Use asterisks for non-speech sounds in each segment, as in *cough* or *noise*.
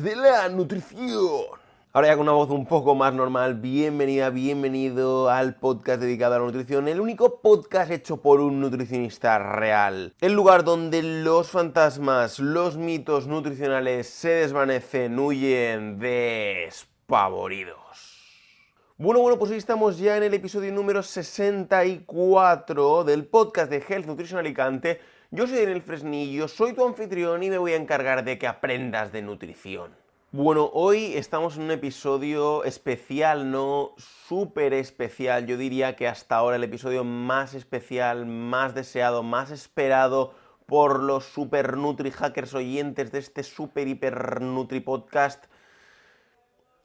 de la nutrición. Ahora ya con una voz un poco más normal, bienvenida, bienvenido al podcast dedicado a la nutrición, el único podcast hecho por un nutricionista real. El lugar donde los fantasmas, los mitos nutricionales se desvanecen, huyen despavoridos. Bueno, bueno, pues hoy estamos ya en el episodio número 64 del podcast de Health Nutrition Alicante. Yo soy Daniel Fresnillo, soy tu anfitrión y me voy a encargar de que aprendas de nutrición. Bueno, hoy estamos en un episodio especial, no súper especial. Yo diría que hasta ahora el episodio más especial, más deseado, más esperado por los super nutri hackers oyentes de este super hiper nutri podcast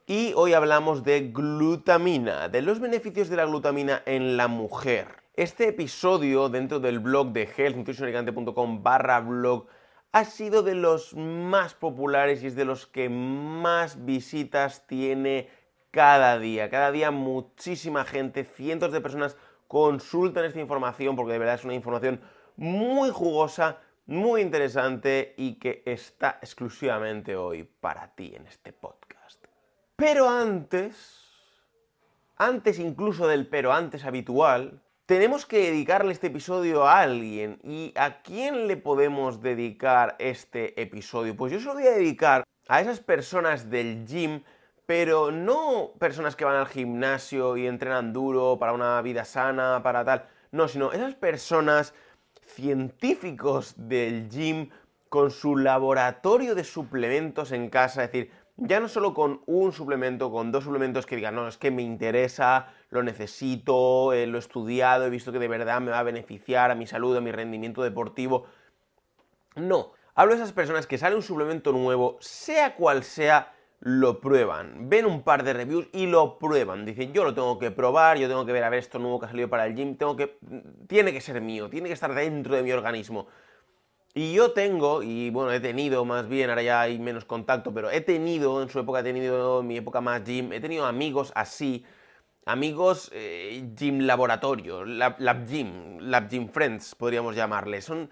y hoy hablamos de glutamina, de los beneficios de la glutamina en la mujer. Este episodio dentro del blog de healthnutritionalicante.com barra blog ha sido de los más populares y es de los que más visitas tiene cada día. Cada día muchísima gente, cientos de personas consultan esta información porque de verdad es una información muy jugosa, muy interesante y que está exclusivamente hoy para ti en este podcast. Pero antes, antes incluso del pero antes habitual, tenemos que dedicarle este episodio a alguien. ¿Y a quién le podemos dedicar este episodio? Pues yo se lo voy a dedicar a esas personas del gym, pero no personas que van al gimnasio y entrenan duro para una vida sana, para tal. No, sino esas personas científicos del gym con su laboratorio de suplementos en casa, es decir, ya no solo con un suplemento, con dos suplementos que digan, no, es que me interesa, lo necesito, eh, lo he estudiado, he visto que de verdad me va a beneficiar a mi salud, a mi rendimiento deportivo. No, hablo de esas personas que sale un suplemento nuevo, sea cual sea, lo prueban, ven un par de reviews y lo prueban. Dicen, yo lo tengo que probar, yo tengo que ver a ver esto nuevo que ha salido para el gym, tengo que, tiene que ser mío, tiene que estar dentro de mi organismo. Y yo tengo, y bueno, he tenido más bien, ahora ya hay menos contacto, pero he tenido, en su época he tenido, en mi época más gym, he tenido amigos así, amigos eh, gym laboratorio, lab, gym, lab gym friends, podríamos llamarles. Son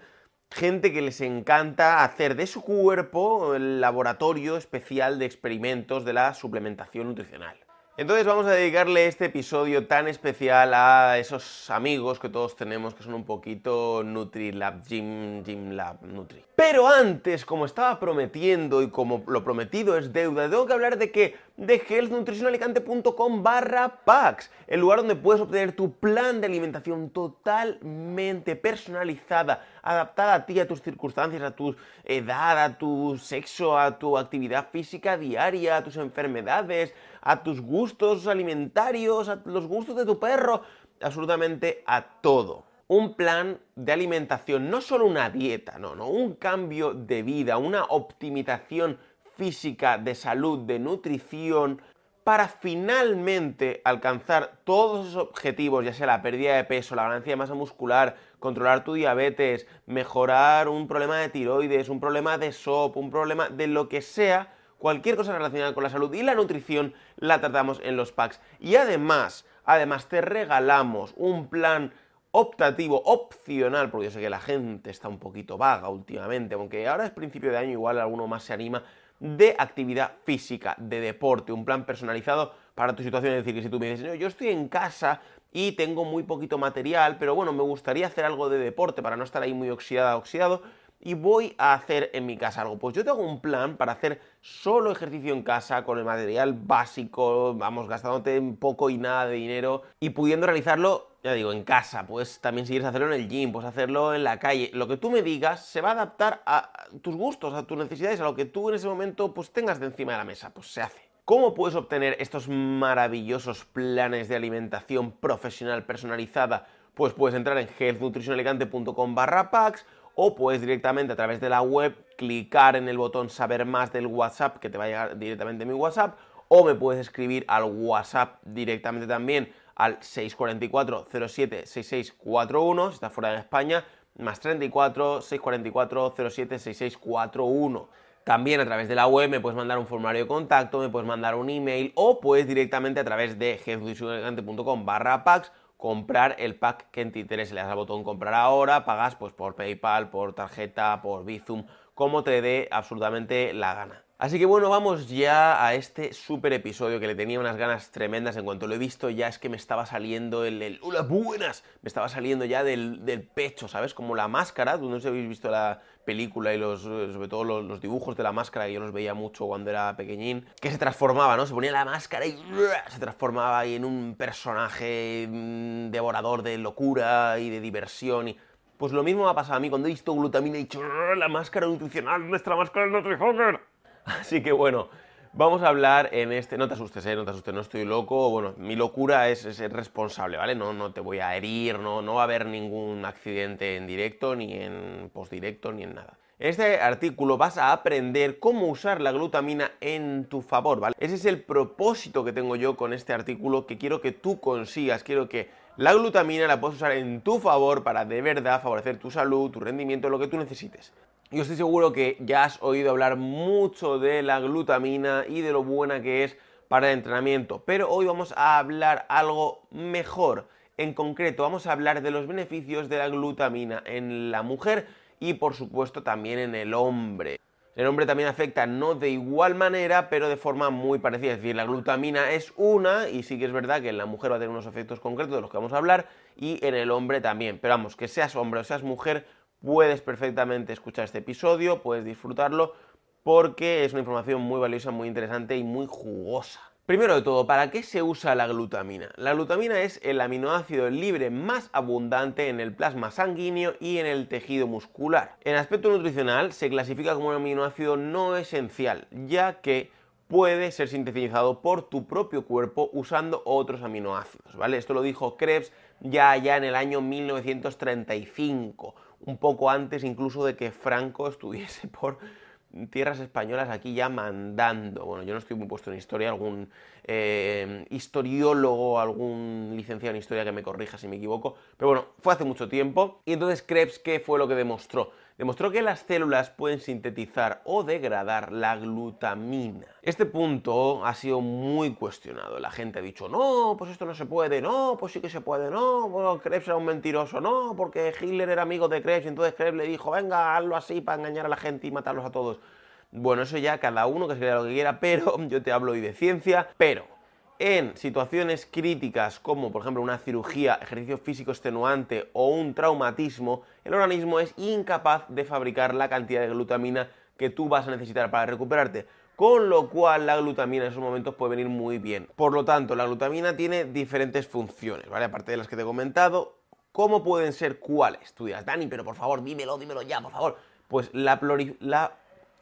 gente que les encanta hacer de su cuerpo el laboratorio especial de experimentos de la suplementación nutricional. Entonces vamos a dedicarle este episodio tan especial a esos amigos que todos tenemos que son un poquito NutriLab, Gym, Gym Lab, Nutri. Pero antes, como estaba prometiendo y como lo prometido es deuda, tengo que hablar de que de healthnutritionalicante.com barra packs, el lugar donde puedes obtener tu plan de alimentación totalmente personalizada, adaptada a ti, a tus circunstancias, a tu edad, a tu sexo, a tu actividad física diaria, a tus enfermedades, a tus gustos alimentarios, a los gustos de tu perro, absolutamente a todo. Un plan de alimentación, no solo una dieta, no, no, un cambio de vida, una optimización física, de salud, de nutrición, para finalmente alcanzar todos esos objetivos, ya sea la pérdida de peso, la ganancia de masa muscular, controlar tu diabetes, mejorar un problema de tiroides, un problema de SOP, un problema de lo que sea, cualquier cosa relacionada con la salud y la nutrición la tratamos en los packs. Y además, además te regalamos un plan optativo, opcional, porque yo sé que la gente está un poquito vaga últimamente, aunque ahora es principio de año, igual alguno más se anima, de actividad física, de deporte, un plan personalizado para tu situación. Es decir, que si tú me dices, yo estoy en casa y tengo muy poquito material, pero bueno, me gustaría hacer algo de deporte para no estar ahí muy oxidada, oxidado, y voy a hacer en mi casa algo. Pues yo tengo un plan para hacer solo ejercicio en casa con el material básico, vamos, gastándote poco y nada de dinero y pudiendo realizarlo, ya digo, en casa. Pues también si quieres hacerlo en el gym, pues hacerlo en la calle. Lo que tú me digas se va a adaptar a tus gustos, a tus necesidades, a lo que tú en ese momento pues tengas de encima de la mesa, pues se hace. ¿Cómo puedes obtener estos maravillosos planes de alimentación profesional personalizada? Pues puedes entrar en healthnutritionalicante.com barra packs o puedes directamente a través de la web clicar en el botón saber más del WhatsApp que te va a llegar directamente a mi WhatsApp o me puedes escribir al WhatsApp directamente también al 644 07 6641 si estás fuera de España más 34 644 07 6641 también a través de la web me puedes mandar un formulario de contacto, me puedes mandar un email o puedes directamente a través de jesudicionelegante.com barra packs comprar el pack que te interese. Le das al botón comprar ahora, pagas pues por PayPal, por tarjeta, por Bizum, como te dé absolutamente la gana. Así que bueno, vamos ya a este super episodio que le tenía unas ganas tremendas. En cuanto lo he visto, ya es que me estaba saliendo el. el ¡Hola, buenas! Me estaba saliendo ya del, pecho, ¿sabes? Como la máscara. Tú no sé si habéis visto la película y los, sobre todo los, dibujos de la máscara, que yo los veía mucho cuando era pequeñín, que se transformaba, ¿no? Se ponía la máscara y se transformaba ahí en un personaje mm, devorador de locura y de diversión. Y... Pues lo mismo me ha pasado a mí cuando he visto glutamina y he dicho, la máscara nutricional, nuestra máscara Nutrihunger. Así que bueno, vamos a hablar en este... No te asustes, ¿eh? No te asustes, no estoy loco. Bueno, mi locura es, ser responsable, ¿vale? No, no te voy a herir, no, no va a haber ningún accidente en directo, ni en postdirecto, ni en nada. En este artículo vas a aprender cómo usar la glutamina en tu favor, ¿vale? Ese es el propósito que tengo yo con este artículo que quiero que tú consigas, quiero que la glutamina la puedas usar en tu favor para de verdad favorecer tu salud, tu rendimiento, lo que tú necesites. Yo estoy seguro que ya has oído hablar mucho de la glutamina y de lo buena que es para el entrenamiento, pero hoy vamos a hablar algo mejor. En concreto, vamos a hablar de los beneficios de la glutamina en la mujer y por supuesto también en el hombre. El hombre también afecta no de igual manera, pero de forma muy parecida. Es decir, la glutamina es una, y sí que es verdad que en la mujer va a tener unos efectos concretos de los que vamos a hablar, y en el hombre también. Pero vamos, que seas hombre o seas mujer, puedes perfectamente escuchar este episodio, puedes disfrutarlo, porque es una información muy valiosa, muy interesante y muy jugosa. Primero de todo, ¿para qué se usa la glutamina? La glutamina es el aminoácido libre más abundante en el plasma sanguíneo y en el tejido muscular. En aspecto nutricional se clasifica como un aminoácido no esencial, ya que puede ser sintetizado por tu propio cuerpo usando otros aminoácidos, ¿vale? Esto lo dijo Krebs ya ya en el año 1935 un poco antes incluso de que Franco estuviese *laughs* por tierras españolas aquí ya mandando. Bueno, yo no estoy muy puesto en historia, algún eh, historiólogo, algún licenciado en historia que me corrija si me equivoco, pero bueno, fue hace mucho tiempo. Y entonces Krebs, ¿qué fue lo que demostró? Demostró que las células pueden sintetizar o degradar la glutamina. Este punto ha sido muy cuestionado. La gente ha dicho, no, pues esto no se puede, no, pues sí que se puede, no, bueno, Krebs era un mentiroso, no, porque Hitler era amigo de Krebs y entonces Krebs le dijo, venga, hazlo así para engañar a la gente y matarlos a todos. Bueno, eso ya cada uno que se crea lo que quiera, *laughs* pero yo te hablo hoy de ciencia, pero en situaciones críticas como por ejemplo una cirugía, ejercicio físico extenuante o un traumatismo, el organismo es incapaz de fabricar la cantidad de glutamina que tú vas a necesitar para recuperarte. Con lo cual la glutamina en esos momentos puede venir muy bien. Por lo tanto, la glutamina tiene diferentes funciones, ¿vale? Aparte de las que te he comentado, ¿cómo pueden ser cuáles? Tú dirás, Dani, pero por favor, dímelo, dímelo ya, por favor. Pues la, la,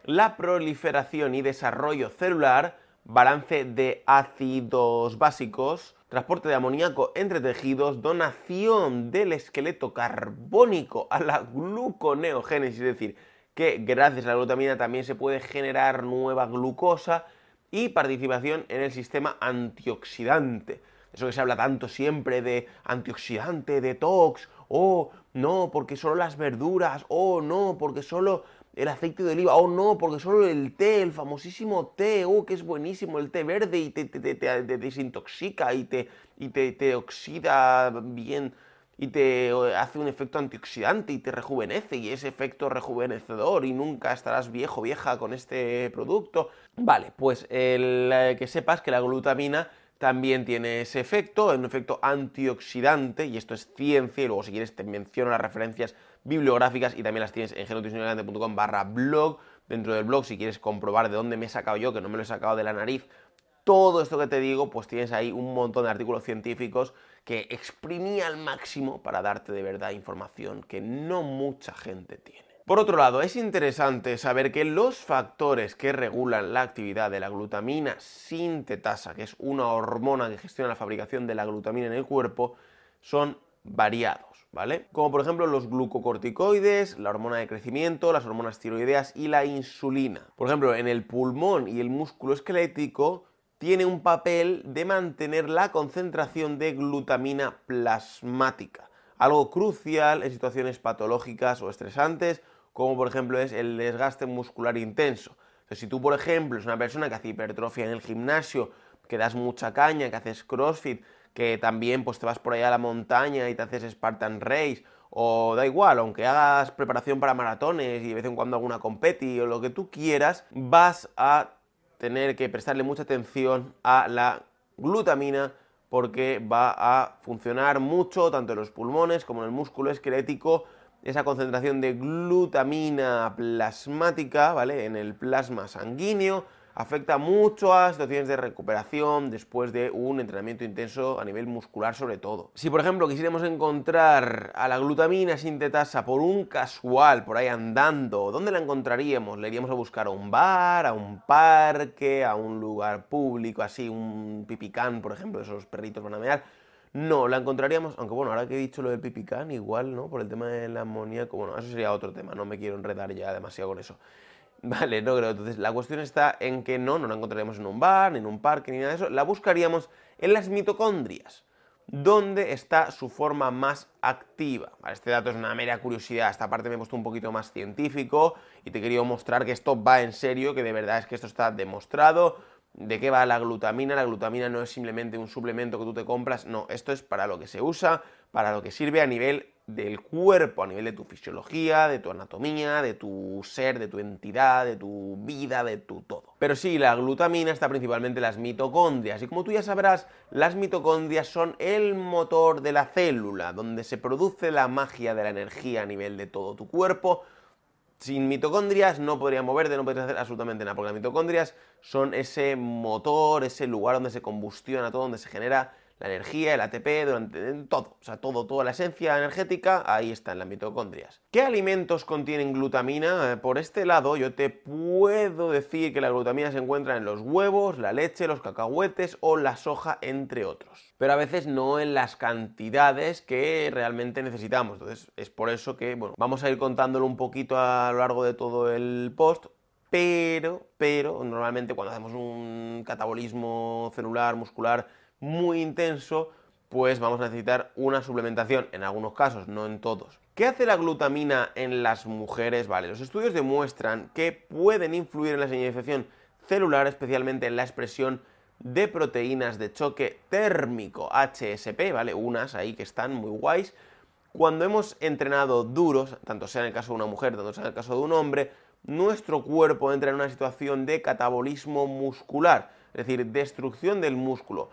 la proliferación y desarrollo celular balance de ácidos básicos, transporte de amoníaco entre tejidos, donación del esqueleto carbónico a la gluconeogénesis, es decir, que gracias a la glutamina también se puede generar nueva glucosa y participación en el sistema antioxidante. Eso que se habla tanto siempre de antioxidante, detox, o no, porque solo las verduras, o no, porque solo el aceite de oliva, oh no, porque solo el té, el famosísimo té, oh, que es buenísimo el té verde y te, desintoxica y, te, y te, oxida bien y te hace un efecto antioxidante y te rejuvenece y ese efecto rejuvenecedor y nunca estarás viejo vieja con este producto. Vale, pues el, eh, que sepas que la glutamina también tiene ese efecto, un efecto antioxidante, y esto es ciencia, y luego si quieres te menciono las referencias bibliográficas y también las tienes en genonutricionalgrande.com barra blog, dentro del blog si quieres comprobar de dónde me he sacado yo, que no me lo he sacado de la nariz, todo esto que te digo, pues tienes ahí un montón de artículos científicos que exprimí al máximo para darte de verdad información que no mucha gente tiene. Por otro lado, es interesante saber que los factores que regulan la actividad de la glutamina sintetasa, que es una hormona que gestiona la fabricación de la glutamina en el cuerpo, son variados, ¿vale? Como por ejemplo los glucocorticoides, la hormona de crecimiento, las hormonas tiroideas y la insulina. Por ejemplo, en el pulmón y el músculo esquelético tiene un papel de mantener la concentración de glutamina plasmática, algo crucial en situaciones patológicas o estresantes como por ejemplo es el desgaste muscular intenso. si tú, por ejemplo, es una persona que hace hipertrofia en el gimnasio, que das mucha caña, que haces crossfit, que también pues te vas por ahí a la montaña y te haces Spartan Race, o da igual, aunque hagas preparación para maratones y de vez en cuando alguna competi o lo que tú quieras, vas a tener que prestarle mucha atención a la glutamina porque va a funcionar mucho tanto en los pulmones como en el músculo esquelético esa concentración de glutamina plasmática, ¿vale? En el plasma sanguíneo afecta mucho a situaciones de recuperación después de un entrenamiento intenso a nivel muscular sobre todo. Si por ejemplo quisiéramos encontrar a la glutamina sintetasa por un casual, por ahí andando, ¿dónde la encontraríamos? ¿Le iríamos a buscar a un bar, a un parque, a un lugar público, así, un pipicán, por ejemplo, esos perritos van a mear? No, la encontraríamos, aunque bueno, ahora que he dicho lo del pipicán, igual, ¿no? Por el tema de la amoníaco, bueno, eso sería otro tema, no me quiero enredar ya demasiado con eso. Vale, no creo. Entonces, la cuestión está en que no, no la encontraríamos en un bar, ni en un parque, ni nada de eso. La buscaríamos en las mitocondrias, donde está su forma más activa. este dato es una mera curiosidad. Esta parte me he puesto un poquito más científico y te quería mostrar que esto va en serio, que de verdad es que esto está demostrado. ¿De qué va la glutamina? La glutamina no es simplemente un suplemento que tú te compras, no, esto es para lo que se usa, para lo que sirve a nivel del cuerpo, a nivel de tu fisiología, de tu anatomía, de tu ser, de tu entidad, de tu vida, de tu todo. Pero sí, la glutamina está principalmente en las mitocondrias y como tú ya sabrás, las mitocondrias son el motor de la célula, donde se produce la magia de la energía a nivel de todo tu cuerpo. Sin mitocondrias no podría moverte, no podrías hacer absolutamente nada, porque las mitocondrias son ese motor, ese lugar donde se combustiona todo, donde se genera la energía, el ATP, durante todo, o sea, todo, toda la esencia energética, ahí está en las mitocondrias. ¿Qué alimentos contienen glutamina? Eh, por este lado, yo te puedo decir que la glutamina se encuentra en los huevos, la leche, los cacahuetes o la soja, entre otros. Pero a veces no en las cantidades que realmente necesitamos. Entonces, es por eso que, bueno, vamos a ir contándolo un poquito a lo largo de todo el post, pero, pero, normalmente cuando hacemos un catabolismo celular, muscular, muy intenso, pues vamos a necesitar una suplementación, en algunos casos, no en todos. ¿Qué hace la glutamina en las mujeres? Vale, los estudios demuestran que pueden influir en la señalización celular, especialmente en la expresión de proteínas de choque térmico, HSP, ¿vale? Unas ahí que están muy guays. Cuando hemos entrenado duros, tanto sea en el caso de una mujer, tanto sea en el caso de un hombre, nuestro cuerpo entra en una situación de catabolismo muscular, es decir, destrucción del músculo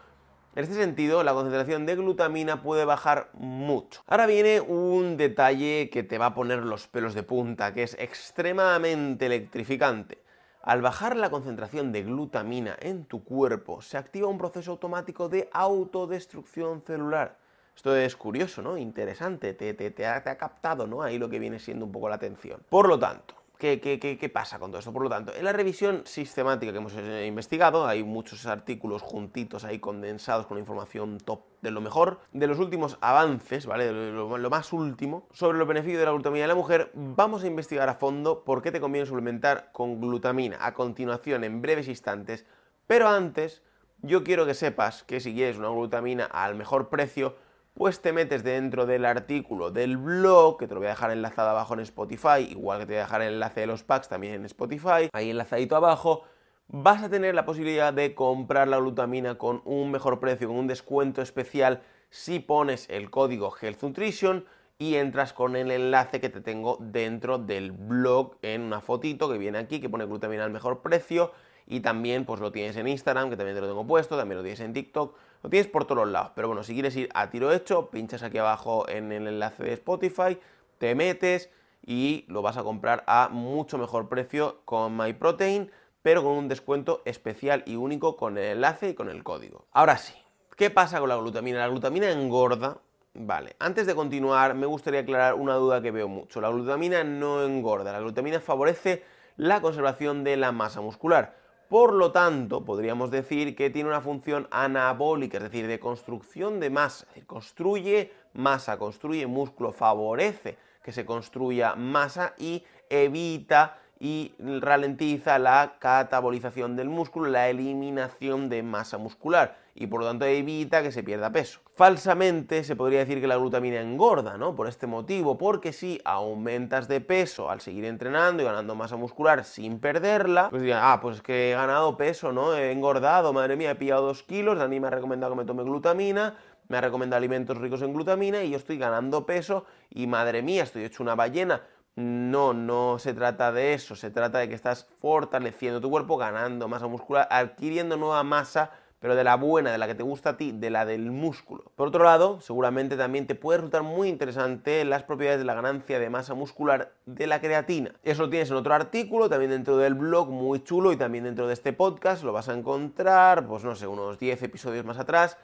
en este sentido, la concentración de glutamina puede bajar mucho. Ahora viene un detalle que te va a poner los pelos de punta, que es extremadamente electrificante. Al bajar la concentración de glutamina en tu cuerpo, se activa un proceso automático de autodestrucción celular. Esto es curioso, ¿no? Interesante, te, ha, ha captado, ¿no? Ahí lo que viene siendo un poco la atención. Por lo tanto, ¿Qué, pasa con todo esto? Por lo tanto, en la revisión sistemática que hemos eh, investigado, hay muchos artículos juntitos ahí condensados con información top de lo mejor, de los últimos avances, ¿vale? De lo, lo, más último, sobre los beneficios de la glutamina en la mujer, vamos a investigar a fondo por qué te conviene suplementar con glutamina a continuación en breves instantes, pero antes yo quiero que sepas que si quieres una glutamina al mejor precio, pues te metes dentro del artículo del blog, que te lo voy a dejar enlazado abajo en Spotify, igual que te voy a dejar el enlace de los packs también en Spotify, ahí enlazadito abajo, vas a tener la posibilidad de comprar la glutamina con un mejor precio, con un descuento especial si pones el código Health Nutrition y entras con el enlace que te tengo dentro del blog en una fotito que viene aquí, que pone glutamina al mejor precio y también pues lo tienes en Instagram, que también te lo tengo puesto, también lo tienes en TikTok, lo tienes por todos lados. Pero bueno, si quieres ir a tiro hecho, pinchas aquí abajo en el enlace de Spotify, te metes y lo vas a comprar a mucho mejor precio con MyProtein, pero con un descuento especial y único con el enlace y con el código. Ahora sí, ¿qué pasa con la glutamina? La glutamina engorda. Vale, antes de continuar me gustaría aclarar una duda que veo mucho. La glutamina no engorda, la glutamina favorece la conservación de la masa muscular. Por lo tanto, podríamos decir que tiene una función anabólica, es decir, de construcción de masa. Es decir, construye masa, construye músculo, favorece que se construya masa y evita y ralentiza la catabolización del músculo, la eliminación de masa muscular y por lo tanto evita que se pierda peso. Falsamente se podría decir que la glutamina engorda, ¿no? Por este motivo, porque si aumentas de peso al seguir entrenando y ganando masa muscular sin perderla, pues dirán, ah, pues que he ganado peso, ¿no? He engordado, madre mía, he pillado dos kilos, Dani me ha recomendado que me tome glutamina, me ha recomendado alimentos ricos en glutamina y yo estoy ganando peso y madre mía, estoy hecho una ballena. No, no se trata de eso, se trata de que estás fortaleciendo tu cuerpo, ganando masa muscular, adquiriendo nueva masa pero de la buena, de la que te gusta a ti, de la del músculo. Por otro lado, seguramente también te puede resultar muy interesante las propiedades de la ganancia de masa muscular de la creatina. Eso lo tienes en otro artículo, también dentro del blog, muy chulo, y también dentro de este podcast lo vas a encontrar, pues no sé, unos 10 episodios más atrás.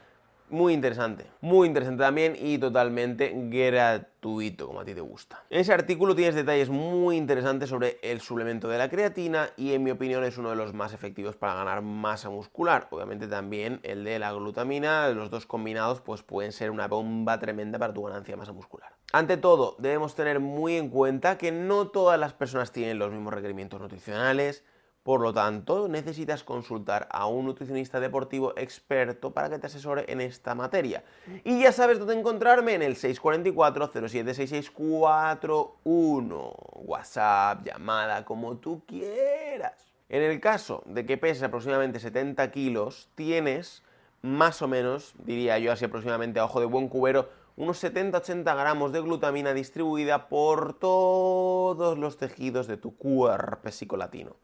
Muy interesante, muy interesante también y totalmente gratuito, como a ti te gusta. En ese artículo tienes detalles muy interesantes sobre el suplemento de la creatina y en mi opinión es uno de los más efectivos para ganar masa muscular. Obviamente también el de la glutamina, los dos combinados pues pueden ser una bomba tremenda para tu ganancia de masa muscular. Ante todo, debemos tener muy en cuenta que no todas las personas tienen los mismos requerimientos nutricionales, por lo tanto, necesitas consultar a un nutricionista deportivo experto para que te asesore en esta materia. Y ya sabes dónde encontrarme en el 644-076641. WhatsApp, llamada, como tú quieras. En el caso de que peses aproximadamente 70 kilos, tienes más o menos, diría yo así aproximadamente a ojo de buen cubero, unos 70-80 gramos de glutamina distribuida por todos los tejidos de tu cuerpo psicolatino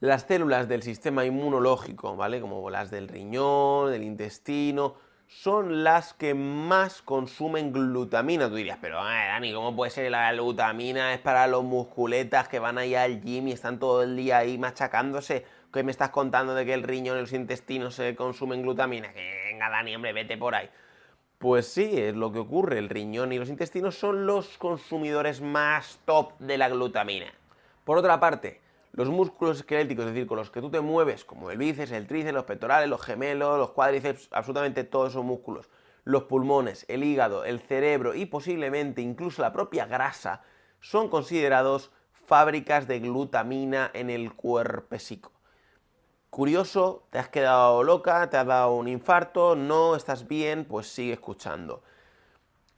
las células del sistema inmunológico, ¿vale? Como las del riñón, del intestino, son las que más consumen glutamina. Tú dirías, pero eh, Dani, ¿cómo puede ser la glutamina? Es para los musculetas que van ahí al gym y están todo el día ahí machacándose. ¿Qué me estás contando de que el riñón y los intestinos se consumen glutamina? Que venga, Dani, hombre, vete por ahí. Pues sí, es lo que ocurre. El riñón y los intestinos son los consumidores más top de la glutamina. Por otra parte, los músculos esqueléticos, es decir, con los que tú te mueves, como el bíceps, el tríceps, los pectorales, los gemelos, los cuádriceps, absolutamente todos esos músculos, los pulmones, el hígado, el cerebro y posiblemente incluso la propia grasa, son considerados fábricas de glutamina en el cuerpesico. Curioso, te has quedado loca, te has dado un infarto, no estás bien, pues sigue escuchando.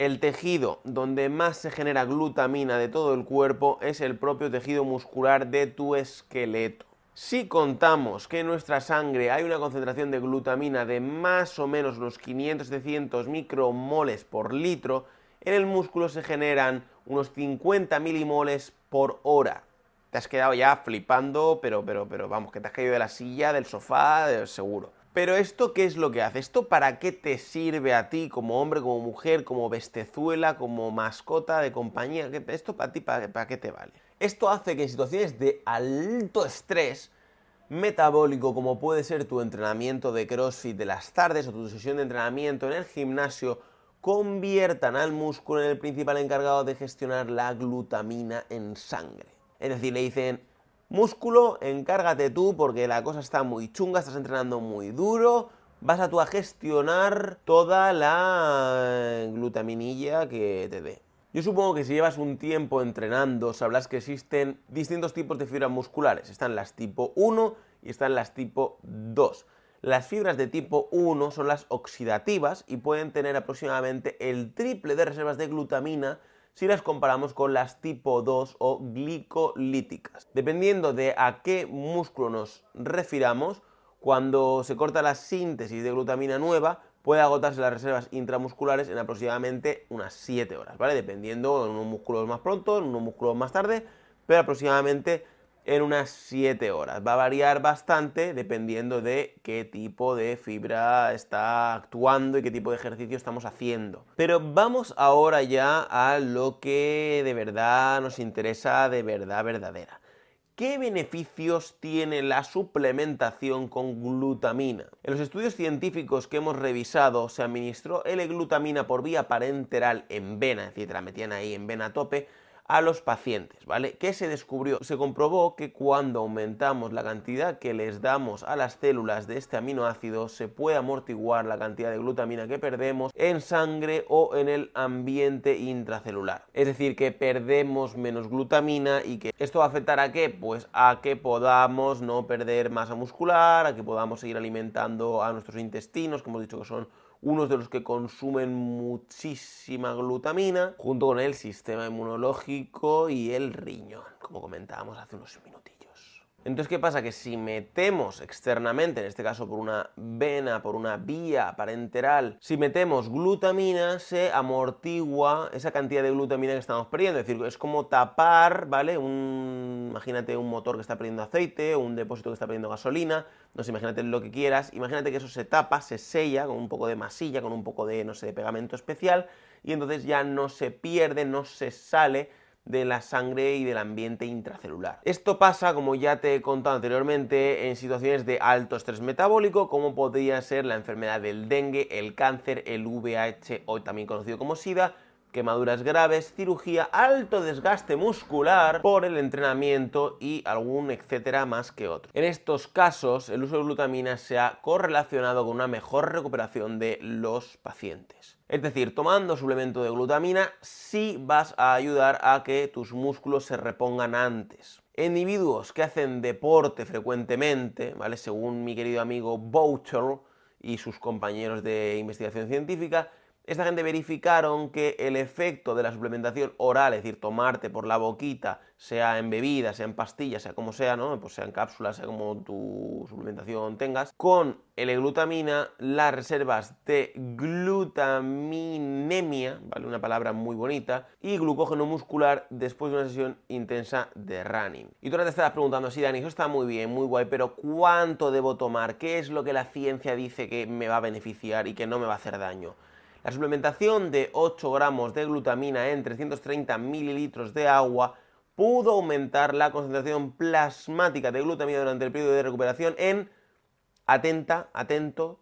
El tejido donde más se genera glutamina de todo el cuerpo es el propio tejido muscular de tu esqueleto. Si contamos que en nuestra sangre hay una concentración de glutamina de más o menos unos 500-700 micromoles por litro, en el músculo se generan unos 50 milimoles por hora. Te has quedado ya flipando, pero, pero, pero vamos, que te has caído de la silla, del sofá, seguro. Pero esto, ¿qué es lo que hace? ¿Esto para qué te sirve a ti como hombre, como mujer, como bestezuela, como mascota de compañía? ¿Esto para ti, para, qué te vale? Esto hace que en situaciones de alto estrés metabólico, como puede ser tu entrenamiento de CrossFit de las tardes o tu sesión de entrenamiento en el gimnasio, conviertan al músculo en el principal encargado de gestionar la glutamina en sangre. Es decir, le dicen, Músculo, encárgate tú porque la cosa está muy chunga, estás entrenando muy duro, vas a tú a gestionar toda la glutaminilla que te dé. Yo supongo que si llevas un tiempo entrenando, sabrás que existen distintos tipos de fibras musculares. Están las tipo 1 y están las tipo 2. Las fibras de tipo 1 son las oxidativas y pueden tener aproximadamente el triple de reservas de glutamina si las comparamos con las tipo 2 o glicolíticas. Dependiendo de a qué músculo nos refiramos, cuando se corta la síntesis de glutamina nueva, puede agotarse las reservas intramusculares en aproximadamente unas 7 horas, ¿vale? Dependiendo en unos músculos más pronto, en unos músculos más tarde, pero aproximadamente en unas 7 horas. Va a variar bastante dependiendo de qué tipo de fibra está actuando y qué tipo de ejercicio estamos haciendo. Pero vamos ahora ya a lo que de verdad nos interesa, de verdad verdadera. ¿Qué beneficios tiene la suplementación con glutamina? En los estudios científicos que hemos revisado se administró L-glutamina por vía parenteral en vena, es decir, te la metían ahí en vena a tope, a los pacientes, ¿vale? ¿Qué se descubrió? Se comprobó que cuando aumentamos la cantidad que les damos a las células de este aminoácido, se puede amortiguar la cantidad de glutamina que perdemos en sangre o en el ambiente intracelular. Es decir, que perdemos menos glutamina y que esto va a afectar a qué? Pues a que podamos no perder masa muscular, a que podamos seguir alimentando a nuestros intestinos, que hemos dicho que son unos de los que consumen muchísima glutamina, junto con el sistema inmunológico y el riñón, como comentábamos hace unos minutillos. Entonces, ¿qué pasa? Que si metemos externamente, en este caso por una vena, por una vía parenteral, si metemos glutamina, se amortigua esa cantidad de glutamina que estamos perdiendo. Es decir, es como tapar, ¿vale? Un, imagínate un motor que está perdiendo aceite, un depósito que está perdiendo gasolina, no sé, imagínate lo que quieras, imagínate que eso se tapa, se sella con un poco de masilla, con un poco de, no sé, de pegamento especial, y entonces ya no se pierde, no se sale de la sangre y del ambiente intracelular. Esto pasa, como ya te he contado anteriormente, en situaciones de alto estrés metabólico, como podría ser la enfermedad del dengue, el cáncer, el VIH, hoy también conocido como SIDA, quemaduras graves, cirugía, alto desgaste muscular por el entrenamiento y algún etcétera más que otro. En estos casos, el uso de glutamina se ha correlacionado con una mejor recuperación de los pacientes. Es decir, tomando suplemento de glutamina sí vas a ayudar a que tus músculos se repongan antes. Individuos que hacen deporte frecuentemente, ¿vale? Según mi querido amigo Boucher y sus compañeros de investigación científica, esta gente verificaron que el efecto de la suplementación oral, es decir, tomarte por la boquita, sea en bebida, sea en pastillas, sea como sea, ¿no? Pues sea en cápsulas, sea como tu suplementación tengas, con L-glutamina, las reservas de glutaminemia, ¿vale? Una palabra muy bonita, y glucógeno muscular después de una sesión intensa de running. Y tú ahora te estarás preguntando, sí, Dani, eso está muy bien, muy guay, pero ¿cuánto debo tomar? ¿Qué es lo que la ciencia dice que me va a beneficiar y que no me va a hacer daño? La suplementación de 8 gramos de glutamina en 330 mililitros de agua pudo aumentar la concentración plasmática de glutamina durante el periodo de recuperación en, atenta, atento,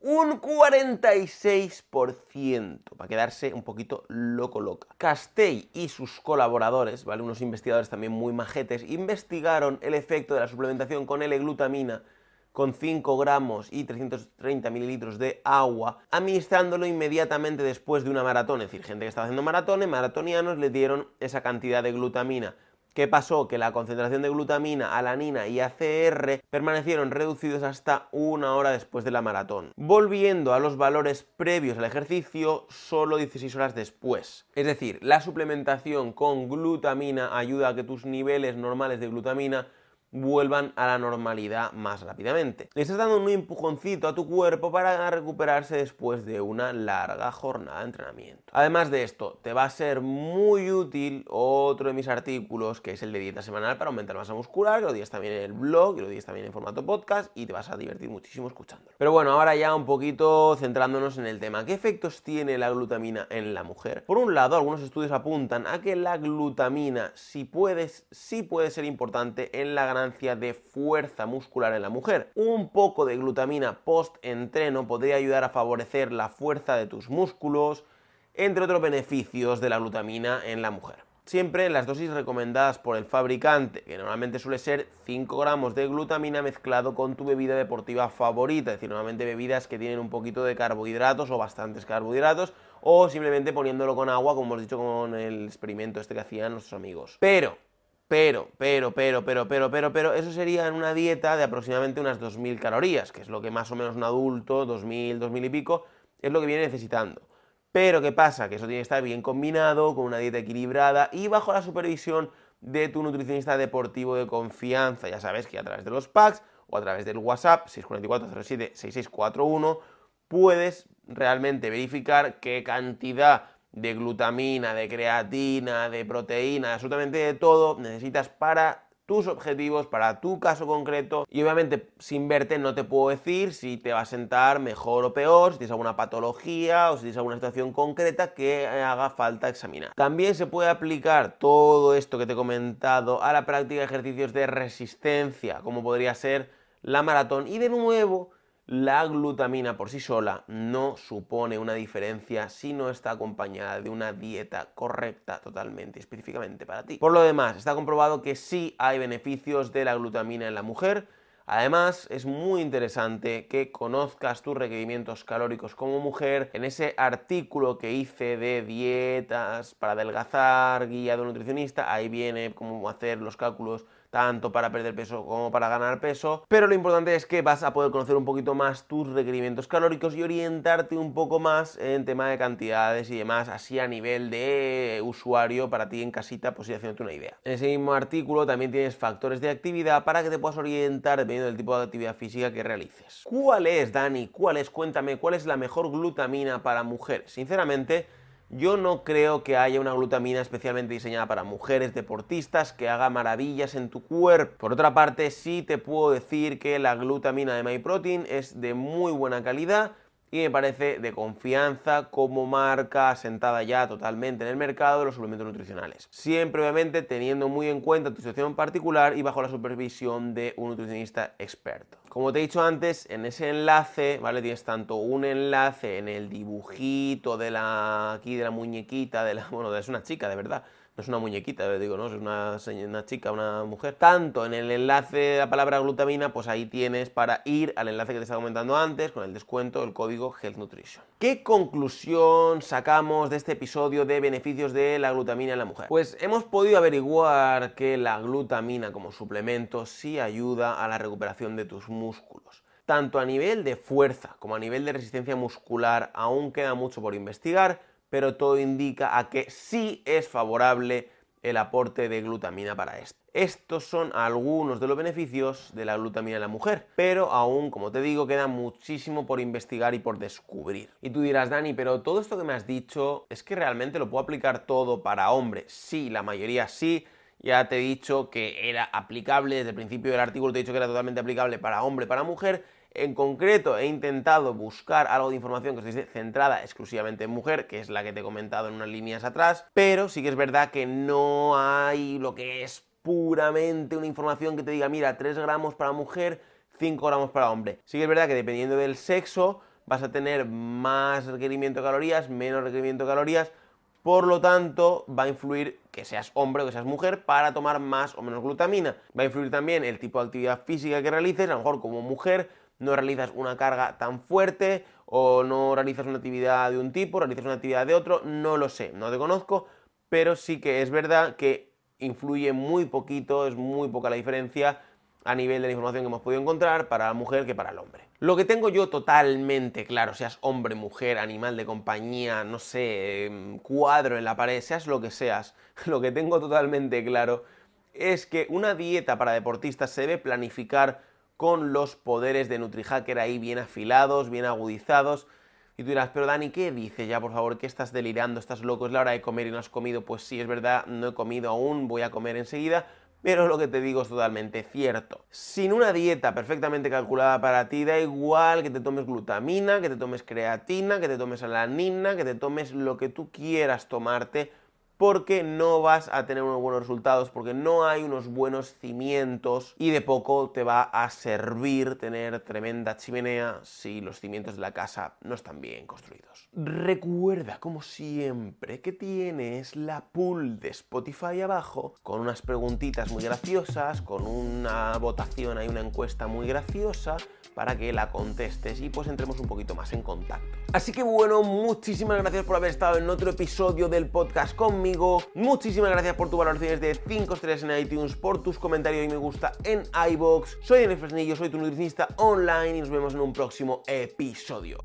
un 46%, para quedarse un poquito loco loca. Castell y sus colaboradores, ¿vale? unos investigadores también muy majetes, investigaron el efecto de la suplementación con L-glutamina con 5 gramos y 330 mililitros de agua, administrándolo inmediatamente después de una maratón. Es decir, gente que estaba haciendo maratones, maratonianos, le dieron esa cantidad de glutamina. ¿Qué pasó? Que la concentración de glutamina, alanina y ACR permanecieron reducidos hasta una hora después de la maratón, volviendo a los valores previos al ejercicio solo 16 horas después. Es decir, la suplementación con glutamina ayuda a que tus niveles normales de glutamina vuelvan a la normalidad más rápidamente. Le estás dando un empujoncito a tu cuerpo para recuperarse después de una larga jornada de entrenamiento. Además de esto, te va a ser muy útil otro de mis artículos, que es el de dieta semanal para aumentar masa muscular, que lo tienes también en el blog, y lo tienes también en formato podcast, y te vas a divertir muchísimo escuchándolo. Pero bueno, ahora ya un poquito centrándonos en el tema. ¿Qué efectos tiene la glutamina en la mujer? Por un lado, algunos estudios apuntan a que la glutamina sí, puedes, sí puede ser importante en la de fuerza muscular en la mujer. Un poco de glutamina post-entreno podría ayudar a favorecer la fuerza de tus músculos, entre otros beneficios de la glutamina en la mujer. Siempre las dosis recomendadas por el fabricante, que normalmente suele ser 5 gramos de glutamina mezclado con tu bebida deportiva favorita, es decir, normalmente bebidas que tienen un poquito de carbohidratos o bastantes carbohidratos, o simplemente poniéndolo con agua, como hemos dicho con el experimento este que hacían nuestros amigos. Pero pero, pero, pero, pero, pero, pero, pero, eso sería en una dieta de aproximadamente unas 2.000 calorías, que es lo que más o menos un adulto, 2.000, 2.000 y pico, es lo que viene necesitando. Pero, ¿qué pasa? Que eso tiene que estar bien combinado, con una dieta equilibrada y bajo la supervisión de tu nutricionista deportivo de confianza. Ya sabes que a través de los packs o a través del WhatsApp 644-07-6641 puedes realmente verificar qué cantidad de glutamina, de creatina, de proteína, absolutamente de todo necesitas para tus objetivos, para tu caso concreto. Y obviamente sin verte no te puedo decir si te va a sentar mejor o peor, si tienes alguna patología o si tienes alguna situación concreta que haga falta examinar. También se puede aplicar todo esto que te he comentado a la práctica de ejercicios de resistencia, como podría ser la maratón. Y de nuevo, la glutamina por sí sola no supone una diferencia si no está acompañada de una dieta correcta totalmente específicamente para ti. Por lo demás, está comprobado que sí hay beneficios de la glutamina en la mujer. Además, es muy interesante que conozcas tus requerimientos calóricos como mujer. En ese artículo que hice de dietas para adelgazar, guía de un nutricionista, ahí viene cómo hacer los cálculos tanto para perder peso como para ganar peso, pero lo importante es que vas a poder conocer un poquito más tus requerimientos calóricos y orientarte un poco más en tema de cantidades y demás, así a nivel de usuario para ti en casita, pues ir haciéndote una idea. En ese mismo artículo también tienes factores de actividad para que te puedas orientar dependiendo del tipo de actividad física que realices. ¿Cuál es, Dani? ¿Cuál es? Cuéntame, ¿cuál es la mejor glutamina para mujeres? Sinceramente, yo no creo que haya una glutamina especialmente diseñada para mujeres deportistas que haga maravillas en tu cuerpo. Por otra parte, sí te puedo decir que la glutamina de MyProtein es de muy buena calidad y me parece de confianza como marca asentada ya totalmente en el mercado de los suplementos nutricionales. Siempre obviamente teniendo muy en cuenta tu situación particular y bajo la supervisión de un nutricionista experto. Como te he dicho antes, en ese enlace, ¿vale? Tienes tanto un enlace en el dibujito de la aquí de la muñequita de la, *laughs* bueno, es una chica de verdad no es una muñequita, digo, ¿no? Es una, una, chica, una mujer. Tanto en el enlace de la palabra glutamina, pues ahí tienes para ir al enlace que te estaba comentando antes, con el descuento, el código Health Nutrition. ¿Qué conclusión sacamos de este episodio de beneficios de la glutamina en la mujer? Pues hemos podido averiguar que la glutamina como suplemento sí ayuda a la recuperación de tus músculos tanto a nivel de fuerza como a nivel de resistencia muscular aún queda mucho por investigar, pero todo indica a que sí es favorable el aporte de glutamina para esto. Estos son algunos de los beneficios de la glutamina en la mujer, pero aún, como te digo, queda muchísimo por investigar y por descubrir. Y tú dirás, Dani, pero todo esto que me has dicho, ¿es que realmente lo puedo aplicar todo para hombres? Sí, la mayoría sí. Ya te he dicho que era aplicable, desde el principio del artículo te he dicho que era totalmente aplicable para hombre para mujer, en concreto, he intentado buscar algo de información que esté centrada exclusivamente en mujer, que es la que te he comentado en unas líneas atrás, pero sí que es verdad que no hay lo que es puramente una información que te diga, mira, 3 gramos para mujer, 5 gramos para hombre. Sí que es verdad que dependiendo del sexo vas a tener más requerimiento de calorías, menos requerimiento de calorías, por lo tanto, va a influir que seas hombre o que seas mujer para tomar más o menos glutamina. Va a influir también el tipo de actividad física que realices, a lo mejor como mujer no realizas una carga tan fuerte o no realizas una actividad de un tipo, realizas una actividad de otro, no lo sé, no te conozco, pero sí que es verdad que influye muy poquito, es muy poca la diferencia a nivel de la información que hemos podido encontrar para la mujer que para el hombre. Lo que tengo yo totalmente claro, seas hombre, mujer, animal de compañía, no sé, em, cuadro en la pared, seas lo que seas, *laughs* lo que tengo totalmente claro es que una dieta para deportistas se debe planificar con los poderes de NutriHacker ahí bien afilados, bien agudizados. Y tú dirás, pero Dani, ¿qué dices ya, por favor? ¿Qué estás delirando? ¿Estás loco? ¿Es la hora de comer y no has comido? Pues sí, es verdad, no he comido aún, voy a comer enseguida. Pero lo que te digo es totalmente cierto. Sin una dieta perfectamente calculada para ti, da igual que te tomes glutamina, que te tomes creatina, que te tomes alanina, que te tomes lo que tú quieras tomarte, porque no vas a tener unos buenos resultados, porque no hay unos buenos cimientos y de poco te va a servir tener tremenda chimenea si los cimientos de la casa no están bien construidos. Recuerda, como siempre, que tienes la pool de Spotify abajo con unas preguntitas muy graciosas, con una votación, hay una encuesta muy graciosa para que la contestes y pues entremos un poquito más en contacto. Así que bueno, muchísimas gracias por haber estado en otro episodio del podcast Muchísimas gracias por tus valoraciones de 5 estrellas en iTunes, por tus comentarios y me gusta en iBox. Soy Daniel Fresnillo, soy tu nutricionista online y nos vemos en un próximo episodio.